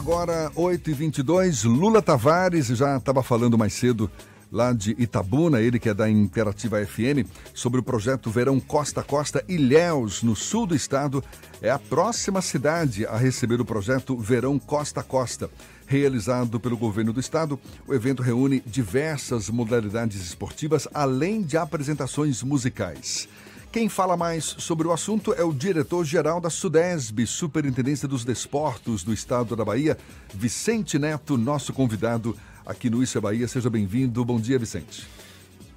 Agora, 8h22, Lula Tavares, já estava falando mais cedo lá de Itabuna, ele que é da Imperativa FM, sobre o projeto Verão Costa a Costa. Ilhéus, no sul do estado, é a próxima cidade a receber o projeto Verão Costa a Costa. Realizado pelo governo do estado, o evento reúne diversas modalidades esportivas, além de apresentações musicais. Quem fala mais sobre o assunto é o diretor-geral da SUDESB, Superintendência dos Desportos do Estado da Bahia, Vicente Neto, nosso convidado aqui no Isso é Bahia. Seja bem-vindo. Bom dia, Vicente.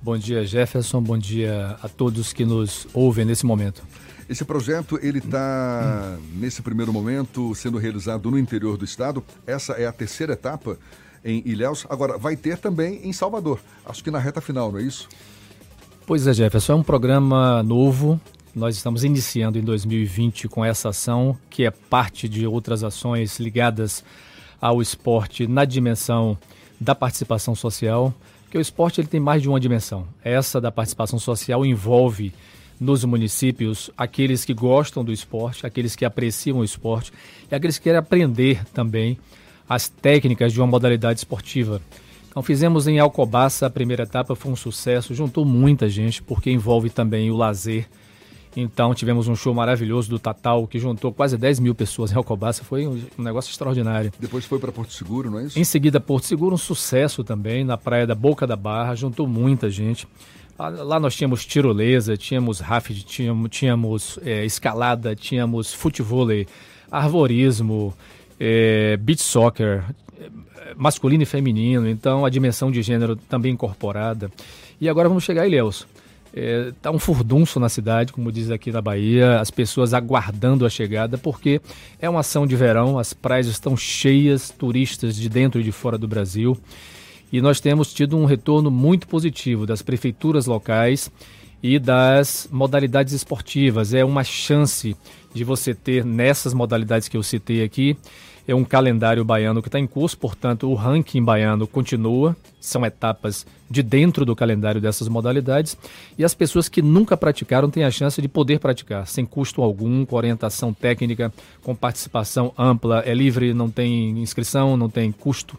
Bom dia, Jefferson. Bom dia a todos que nos ouvem nesse momento. Esse projeto ele está nesse primeiro momento sendo realizado no interior do estado. Essa é a terceira etapa em Ilhéus. Agora vai ter também em Salvador. Acho que na reta final, não é isso? Pois é, Jefferson, é um programa novo. Nós estamos iniciando em 2020 com essa ação, que é parte de outras ações ligadas ao esporte na dimensão da participação social, que o esporte ele tem mais de uma dimensão. Essa da participação social envolve nos municípios aqueles que gostam do esporte, aqueles que apreciam o esporte e aqueles que querem aprender também as técnicas de uma modalidade esportiva. Então fizemos em Alcobaça a primeira etapa, foi um sucesso, juntou muita gente, porque envolve também o lazer. Então tivemos um show maravilhoso do Tatal, que juntou quase 10 mil pessoas em Alcobaça, foi um, negócio extraordinário. Depois foi para Porto Seguro, não é isso? Em seguida, Porto Seguro, um sucesso também, na praia da Boca da Barra, juntou muita gente. Lá nós tínhamos tirolesa, tínhamos rafting, tínhamos, tínhamos é, escalada, tínhamos futevôlei, arvorismo, é, beach soccer, masculino e feminino, então a dimensão de gênero também incorporada. E agora vamos chegar a Ilhéus. Está é, um furdunço na cidade, como diz aqui na Bahia, as pessoas aguardando a chegada, porque é uma ação de verão, as praias estão cheias, turistas de dentro e de fora do Brasil, e nós temos tido um retorno muito positivo das prefeituras locais e das modalidades esportivas. É uma chance de você ter nessas modalidades que eu citei aqui é um calendário baiano que está em curso, portanto, o ranking baiano continua, são etapas de dentro do calendário dessas modalidades, e as pessoas que nunca praticaram têm a chance de poder praticar, sem custo algum, com orientação técnica, com participação ampla, é livre, não tem inscrição, não tem custo.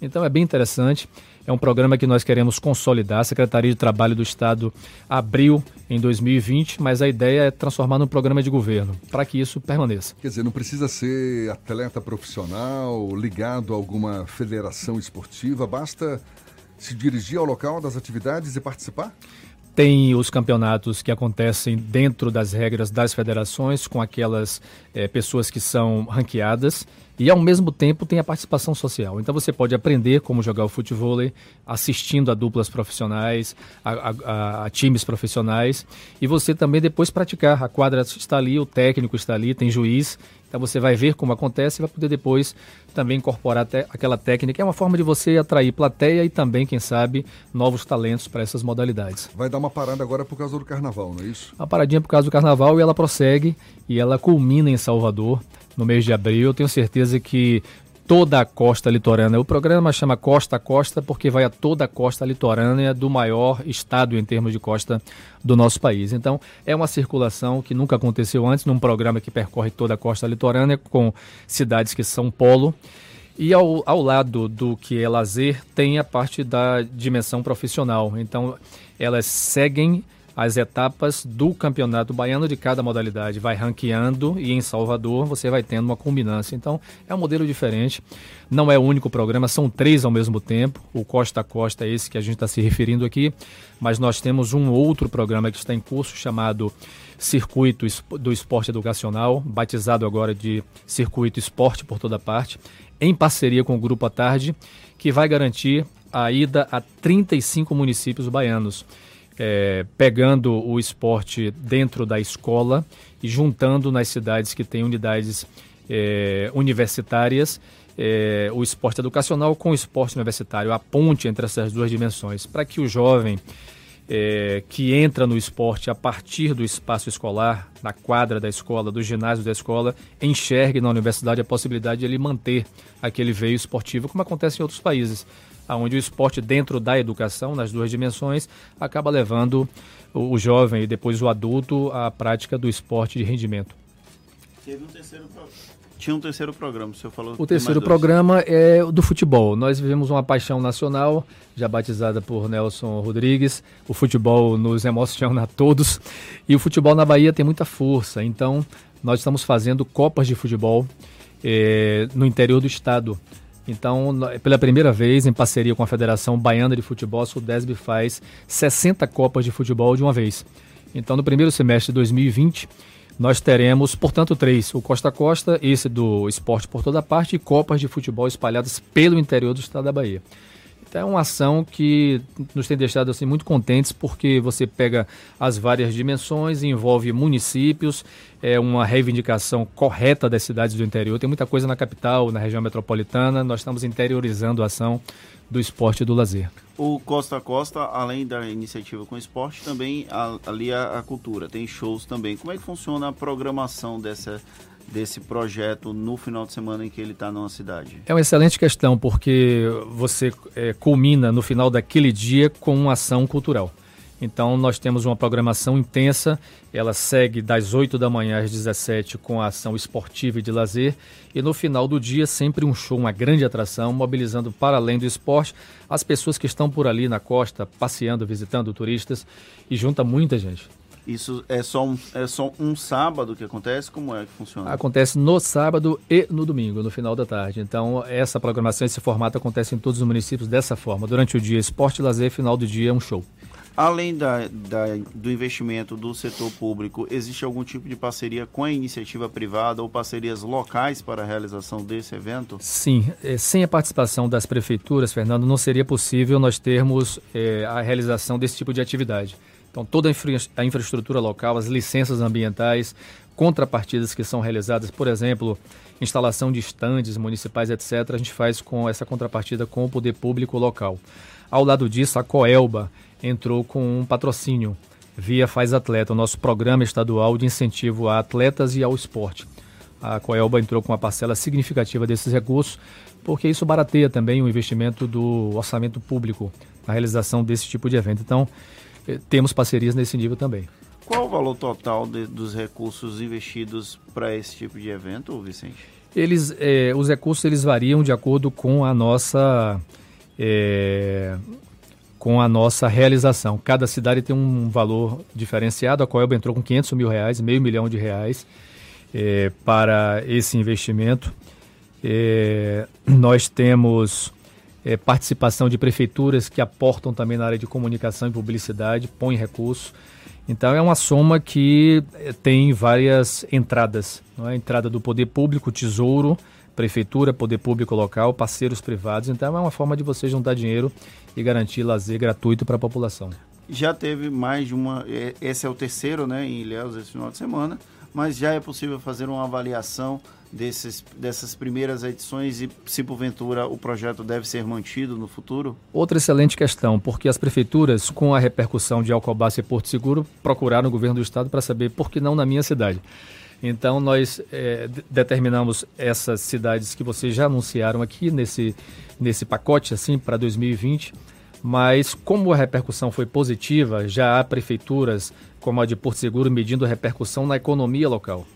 Então é bem interessante. É um programa que nós queremos consolidar. A Secretaria de Trabalho do Estado abriu em 2020, mas a ideia é transformar num programa de governo, para que isso permaneça. Quer dizer, não precisa ser atleta profissional, ligado a alguma federação esportiva, basta se dirigir ao local das atividades e participar? Tem os campeonatos que acontecem dentro das regras das federações, com aquelas é, pessoas que são ranqueadas, e ao mesmo tempo tem a participação social. Então você pode aprender como jogar o futebol assistindo a duplas profissionais, a, a, a, times profissionais, e você também depois praticar. A quadra está ali, o técnico está ali, tem juiz, então você vai ver como acontece e vai poder depois também incorporar aquela técnica. É uma forma de você atrair plateia e também, quem sabe, novos talentos para essas modalidades. Vai dar uma parada agora por causa do carnaval, não é isso? Uma paradinha por causa do carnaval e ela prossegue e ela culmina em Salvador no mês de abril. Eu tenho certeza que toda a costa litorânea. O programa chama Costa a Costa porque vai a toda a costa litorânea do maior estado em termos de costa do nosso país. Então, é uma circulação que nunca aconteceu antes num programa que percorre toda a costa litorânea com cidades que são polo. E ao, ao lado do que é lazer, tem a parte da dimensão profissional. Então, elas seguem as etapas do campeonato baiano de cada modalidade. Vai ranqueando e em Salvador você vai tendo uma combinância. Então é um modelo diferente. Não é o único programa, são três ao mesmo tempo. O Costa a Costa é esse que a gente está se referindo aqui. Mas nós temos um outro programa que está em curso chamado Circuito do Esporte Educacional, batizado agora de Circuito Esporte por toda parte, em parceria com o Grupo à Tarde, que vai garantir a ida a 35 municípios baianos é, pegando o esporte dentro da escola e juntando nas cidades que têm unidades é, universitárias é, o esporte educacional com o esporte universitário, a ponte entre essas duas dimensões, para que o jovem é, que entra no esporte a partir do espaço escolar, da quadra da escola, do ginásio da escola, enxergue na universidade a possibilidade de ele manter aquele veio esportivo, como acontece em outros países onde o esporte dentro da educação, nas duas dimensões, acaba levando o, o jovem e depois o adulto à prática do esporte de rendimento. Teve um terceiro, tinha um terceiro programa, o senhor falou. O terceiro programa é o do futebol. Nós vivemos uma paixão nacional, já batizada por Nelson Rodrigues. O futebol nos emociona a todos. E o futebol na Bahia tem muita força. Então, nós estamos fazendo copas de futebol eh, no interior do estado. Então, pela primeira vez, em parceria com a Federação Baiana de Futebol, a Sudesb faz 60 copas de futebol de uma vez. Então, no primeiro semestre de 2020, nós teremos, portanto, três: o Costa Costa, esse do esporte por toda parte, e copas de futebol espalhadas pelo interior do estado da Bahia. É uma ação que nos tem deixado assim, muito contentes, porque você pega as várias dimensões, envolve municípios, é uma reivindicação correta das cidades do interior. Tem muita coisa na capital, na região metropolitana, nós estamos interiorizando a ação do esporte e do lazer. O Costa a Costa, além da iniciativa com esporte, também ali a cultura, tem shows também. Como é que funciona a programação dessa desse projeto no final de semana em que ele está numa cidade? É uma excelente questão, porque você é, culmina no final daquele dia com uma ação cultural. Então, nós temos uma programação intensa, ela segue das 8 da manhã às 17 com a ação esportiva e de lazer, e no final do dia, sempre um show, uma grande atração, mobilizando para além do esporte as pessoas que estão por ali na costa, passeando, visitando turistas, e junta muita gente. Isso é só, um, é só um sábado que acontece? Como é que funciona? Acontece no sábado e no domingo, no final da tarde. Então, essa programação, esse formato acontece em todos os municípios dessa forma. Durante o dia, esporte, lazer, final do dia, um show. Além da, da, do investimento do setor público, existe algum tipo de parceria com a iniciativa privada ou parcerias locais para a realização desse evento? Sim, é, sem a participação das prefeituras, Fernando, não seria possível nós termos é, a realização desse tipo de atividade. Então, toda a, infra a infraestrutura local, as licenças ambientais, contrapartidas que são realizadas, por exemplo, instalação de estandes municipais, etc., a gente faz com essa contrapartida com o poder público local. Ao lado disso, a Coelba entrou com um patrocínio via Faz Atleta, o nosso programa estadual de incentivo a atletas e ao esporte. A Coelba entrou com uma parcela significativa desses recursos, porque isso barateia também o investimento do orçamento público na realização desse tipo de evento. Então, temos parcerias nesse nível também. Qual o valor total de, dos recursos investidos para esse tipo de evento, Vicente? Eles, eh, os recursos eles variam de acordo com a nossa eh, com a nossa realização. Cada cidade tem um valor diferenciado. A Coelba entrou com 500 mil reais, meio milhão de reais para esse investimento. nós temos é, participação de prefeituras que aportam também na área de comunicação e publicidade, põem recursos. Então é uma soma que é, tem várias entradas. Não é? Entrada do poder público, tesouro, prefeitura, poder público local, parceiros privados. Então é uma forma de você juntar dinheiro e garantir lazer gratuito para a população. Já teve mais de uma. É, esse é o terceiro, né, em Ilhéus, esse final de semana, mas já é possível fazer uma avaliação desses, dessas primeiras edições e se porventura o projeto deve ser mantido no futuro? Outra excelente questão, porque as prefeituras, com a repercussão de Alcobaça e Porto Seguro, procuraram o governo do estado para saber por que não na minha cidade. Então nós é, determinamos essas cidades que vocês já anunciaram aqui nesse, nesse pacote assim para 2020, mas como a repercussão foi positiva, já há prefeituras como a de Porto Seguro medindo a repercussão na economia local.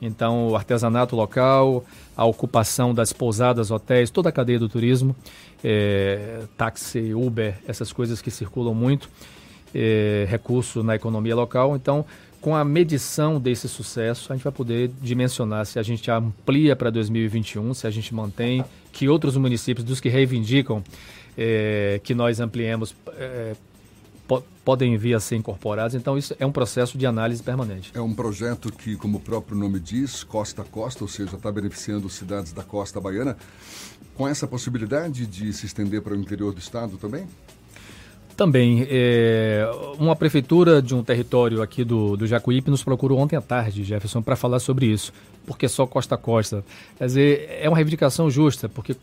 Então, o artesanato local, a ocupação das pousadas, hotéis, toda a cadeia do turismo, é, táxi, Uber, essas coisas que circulam muito, é, recurso na economia local. Então, com a medição desse sucesso, a gente vai poder dimensionar se a gente amplia para 2021, se a gente mantém, que outros municípios, dos que reivindicam é, que nós ampliemos, podem vir a ser incorporados. Então, isso é um processo de análise permanente. É um projeto que, como o próprio nome diz, costa a costa, ou seja, está beneficiando cidades da costa baiana, com essa possibilidade de se estender para o interior do estado também? Também. É, uma prefeitura de um território aqui do, do Jacuípe nos procurou ontem à tarde, Jefferson, para falar sobre isso. Porque só costa a costa. Quer dizer, é uma reivindicação justa, porque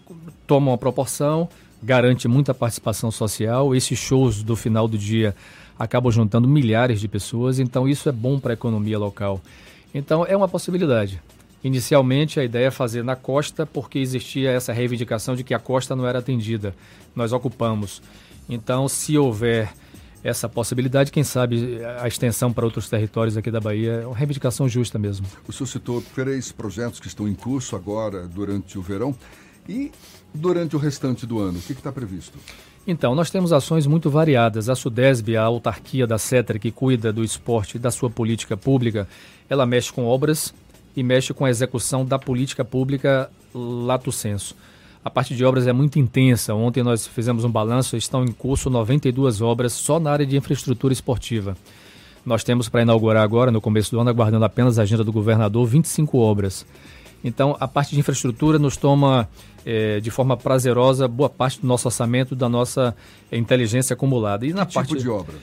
toma uma proporção garante muita participação social. Esses shows do final do dia acabam juntando milhares de pessoas, então isso é bom para a economia local. Então é uma possibilidade. Inicialmente a ideia é fazer na costa porque existia essa reivindicação de que a costa não era atendida. Nós ocupamos. Então, se houver essa possibilidade, quem sabe a extensão para outros territórios aqui da Bahia é uma reivindicação justa mesmo. O senhor citou três projetos que estão em curso agora durante o verão e durante o restante do ano, o que está previsto? Então, nós temos ações muito variadas. A SUDESB, a autarquia da CETRA, que cuida do esporte e da sua política pública, ela mexe com obras e mexe com a execução da política pública lato senso. A parte de obras é muito intensa. Ontem nós fizemos um balanço, estão em curso 92 obras só na área de infraestrutura esportiva. Nós temos para inaugurar agora, no começo do ano, aguardando apenas a agenda do governador, 25 obras. Então, a parte de infraestrutura nos toma é, de forma prazerosa boa parte do nosso orçamento, da nossa é, inteligência acumulada. E na que parte tipo de obra?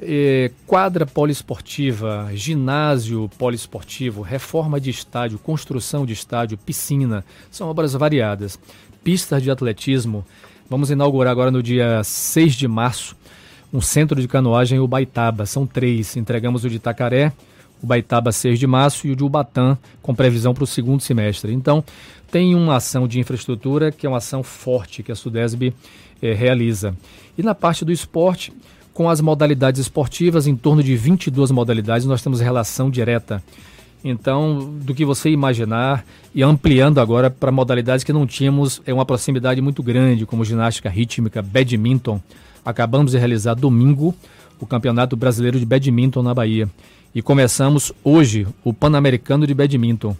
É, quadra poliesportiva, ginásio poliesportivo, reforma de estádio, construção de estádio, piscina, são obras variadas. Pistas de atletismo, vamos inaugurar agora no dia 6 de março um centro de canoagem em Ubaitaba, são três, entregamos o de Itacaré, Ubaitaba 6 de março e o de Ubatã, com previsão para o segundo semestre. Então, tem uma ação de infraestrutura que é uma ação forte que a Sudesb eh, realiza. E na parte do esporte, com as modalidades esportivas, em torno de 22 modalidades, nós temos relação direta. Então, do que você imaginar, e ampliando agora para modalidades que não tínhamos é uma proximidade muito grande, como ginástica rítmica, badminton. Acabamos de realizar domingo o Campeonato Brasileiro de Badminton na Bahia e começamos hoje o Pan-Americano de Badminton.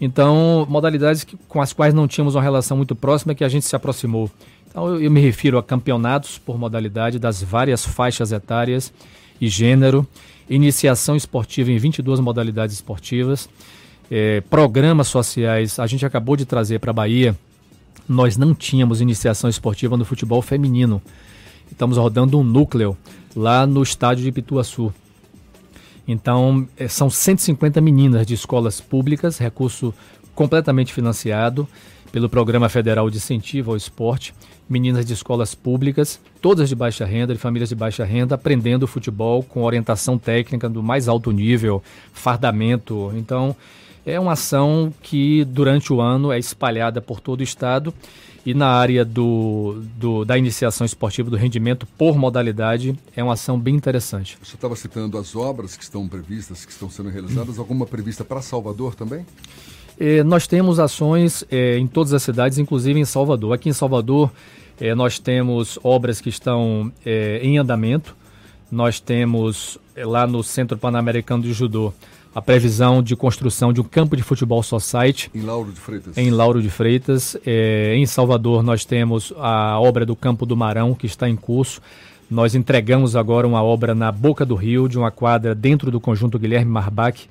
Então, modalidades que, com as quais não tínhamos uma relação muito próxima que a gente se aproximou. Então, eu, eu me refiro a campeonatos por modalidade das várias faixas etárias e gênero, iniciação esportiva em 22 modalidades esportivas, é, programas sociais. A gente acabou de trazer para a Bahia, nós não tínhamos iniciação esportiva no futebol feminino. Estamos rodando um núcleo lá no estádio de Pituaçu. Então, é, são 150 meninas de escolas públicas, recurso completamente financiado pelo Programa Federal de Incentivo ao Esporte, meninas de escolas públicas, todas de baixa renda, de famílias de baixa renda, aprendendo futebol com orientação técnica do mais alto nível, fardamento. Então, é uma ação que durante o ano é espalhada por todo o estado e na área do, do, da iniciação esportiva, do rendimento por modalidade, é uma ação bem interessante. Você estava citando as obras que estão previstas, que estão sendo realizadas, alguma prevista para Salvador também? Eh, nós temos ações eh, em todas as cidades, inclusive em Salvador. Aqui em Salvador, eh, nós temos obras que estão em andamento. Nós temos lá no Centro Pan-Americano de Judô a previsão de construção de um campo de futebol society. Em Lauro de Freitas. Em Lauro de Freitas. É, em Salvador, nós temos a obra do Campo do Marão, que está em curso. Nós entregamos agora uma obra na Boca do Rio, de uma quadra dentro do conjunto Guilherme Marbach,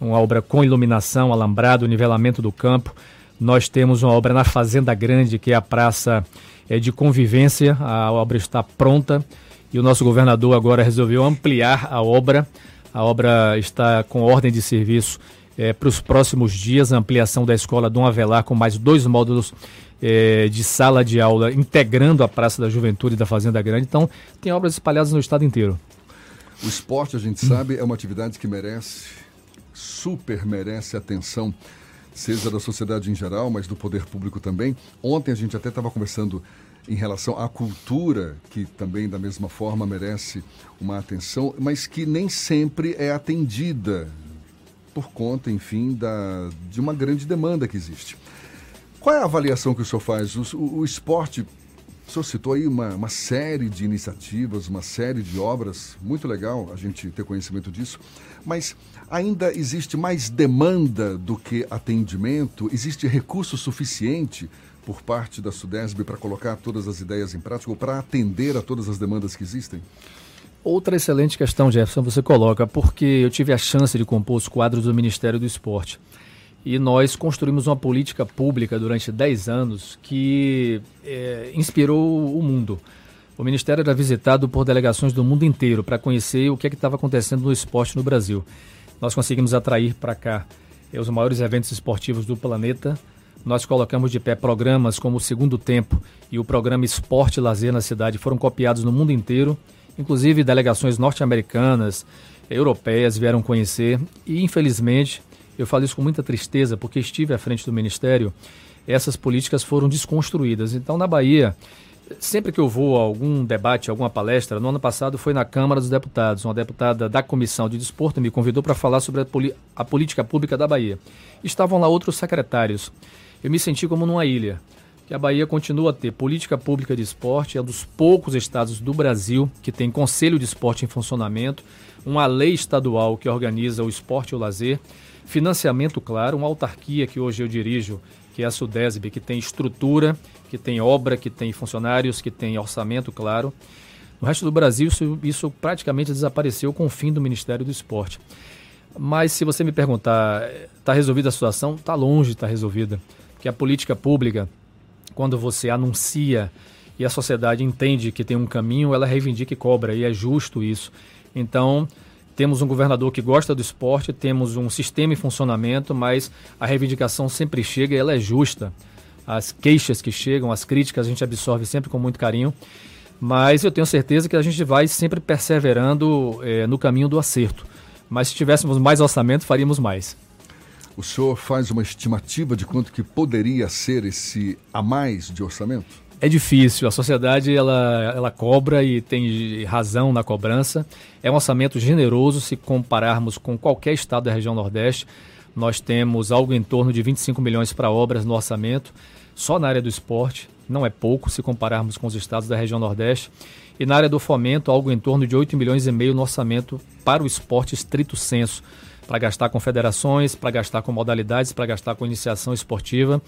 uma obra com iluminação, alambrado, nivelamento do campo. Nós temos uma obra na Fazenda Grande, que é a praça é, de convivência. A obra está pronta e o nosso governador agora resolveu ampliar a obra a obra está com ordem de serviço é, para os próximos dias, ampliação da escola Dom Avelar com mais dois módulos é, de sala de aula, integrando a Praça da Juventude da Fazenda Grande. Então, tem obras espalhadas no estado inteiro. O esporte, a gente sabe, é uma atividade que merece, super merece atenção, seja da sociedade em geral, mas do poder público também. Ontem a gente até estava conversando em relação à cultura, que também da mesma forma merece uma atenção, mas que nem sempre é atendida por conta, enfim, da, de uma grande demanda que existe. Qual é a avaliação que o senhor faz? O, o, o esporte, o senhor citou aí uma, uma série de iniciativas, uma série de obras, muito legal a gente ter conhecimento disso, mas ainda existe mais demanda do que atendimento? Existe recurso suficiente por parte da Sudesb para colocar todas as ideias em prática ou para atender a todas as demandas que existem? Outra excelente questão, Jefferson, você coloca, porque eu tive a chance de compor os quadros do Ministério do Esporte. E nós construímos uma política pública durante 10 anos que é, inspirou o mundo. O Ministério era visitado por delegações do mundo inteiro para conhecer o que é estava acontecendo no esporte no Brasil. Nós conseguimos atrair para cá é, os maiores eventos esportivos do planeta, nós colocamos de pé programas como o Segundo Tempo e o programa Esporte Lazer na cidade, foram copiados no mundo inteiro, inclusive delegações norte-americanas, europeias vieram conhecer e, infelizmente, eu falo isso com muita tristeza porque estive à frente do Ministério, essas políticas foram desconstruídas. Então, na Bahia, sempre que eu vou a algum debate, alguma palestra, no ano passado foi na Câmara dos Deputados, uma deputada da Comissão de Desporto me convidou para falar sobre a, a, política pública da Bahia. Estavam lá outros secretários. Eu me senti como numa ilha, que a Bahia continua a ter política pública de esporte, é um dos poucos estados do Brasil que tem Conselho de Esporte em funcionamento, uma lei estadual que organiza o esporte e o lazer, financiamento claro, uma autarquia que hoje eu dirijo, que é a Sudesb, que tem estrutura que tem obra, que tem funcionários, que tem orçamento, claro. No resto do Brasil, isso, isso praticamente desapareceu com o fim do Ministério do Esporte. Mas se você me perguntar, está resolvida a situação? Está longe de estar tá resolvida. Porque a política pública, quando você anuncia e a sociedade entende que tem um caminho, ela reivindica e cobra, e é justo isso. Então, temos um governador que gosta do esporte, temos um sistema em funcionamento, mas a reivindicação sempre chega e ela é justa as queixas que chegam, as críticas, a gente absorve sempre com muito carinho. Mas eu tenho certeza que a gente vai sempre perseverando é, no caminho do acerto. Mas se tivéssemos mais orçamento, faríamos mais. O senhor faz uma estimativa de quanto que poderia ser esse a mais de orçamento? É difícil, a sociedade ela, ela cobra e tem razão na cobrança. É um orçamento generoso se compararmos com qualquer estado da região Nordeste. Nós temos algo em torno de 25 milhões para obras no orçamento só na área do esporte, não é pouco se compararmos com os estados da região Nordeste. E na área do fomento, algo em torno de 8 milhões e meio no orçamento para o esporte estrito senso, para gastar com federações, para gastar com modalidades, para gastar com iniciação esportiva.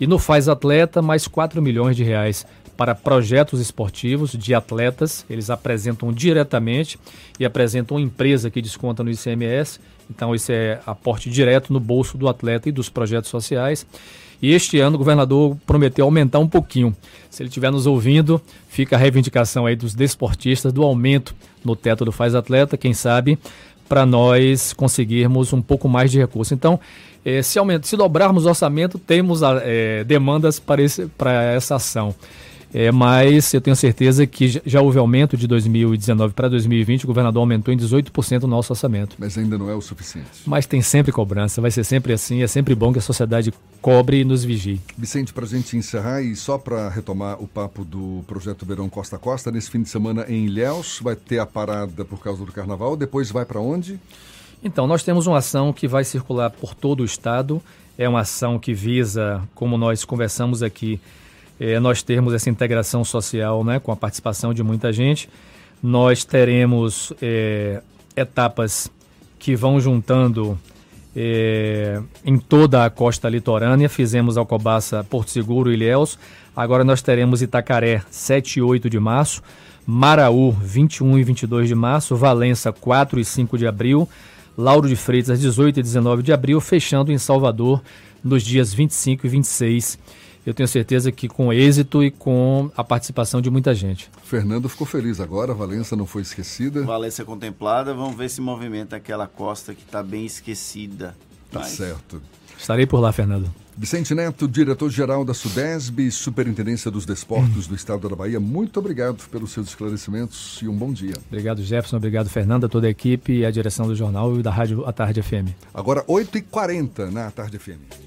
E no Faz Atleta, mais 4 milhões de reais para projetos esportivos de atletas. Eles apresentam diretamente e apresentam empresa que desconta no ICMS. Então, isso é aporte direto no bolso do atleta e dos projetos sociais. E este ano o governador prometeu aumentar um pouquinho. Se ele estiver nos ouvindo, fica a reivindicação aí dos desportistas do aumento no teto do Faz Atleta, quem sabe, para nós conseguirmos um pouco mais de recurso. Então, eh, se, aumenta, se dobrarmos o orçamento, temos eh, demandas para essa ação. É, mas eu tenho certeza que já houve aumento de 2019 para 2020, o governador aumentou em 18% o nosso orçamento. Mas ainda não é o suficiente. Mas tem sempre cobrança, vai ser sempre assim, é sempre bom que a sociedade cobre e nos vigie. Vicente, para a gente encerrar e só para retomar o papo do projeto Verão Costa Costa, nesse fim de semana em Ilhéus, vai ter a parada por causa do carnaval, depois vai para onde? Então, nós temos uma ação que vai circular por todo o estado, é uma ação que visa, como nós conversamos aqui, é, nós termos essa integração social né, com a participação de muita gente. Nós teremos é, etapas que vão juntando é, em toda a costa litorânea. Fizemos Alcobaça, Porto Seguro e Ilhéus. Agora nós teremos Itacaré, 7 e 8 de março. Maraú, 21 e 22 de março. Valença, 4 e 5 de abril. Lauro de Freitas, 18 e 19 de abril. Fechando em Salvador, nos dias 25 e 26 de eu tenho certeza que com êxito e com a participação de muita gente. Fernando ficou feliz agora, Valença não foi esquecida. Valença contemplada, vamos ver se movimenta aquela costa que está bem esquecida. Tá Mas... certo. Estarei por lá, Fernando. Vicente Neto, diretor-geral da Sudesb, Superintendência dos Desportos do Estado da Bahia, muito obrigado pelos seus esclarecimentos e um bom dia. Obrigado, Jefferson. Obrigado, Fernanda, toda a equipe e a direção do jornal e da Rádio A Tarde FM. Agora, 8h40 na Tarde FM.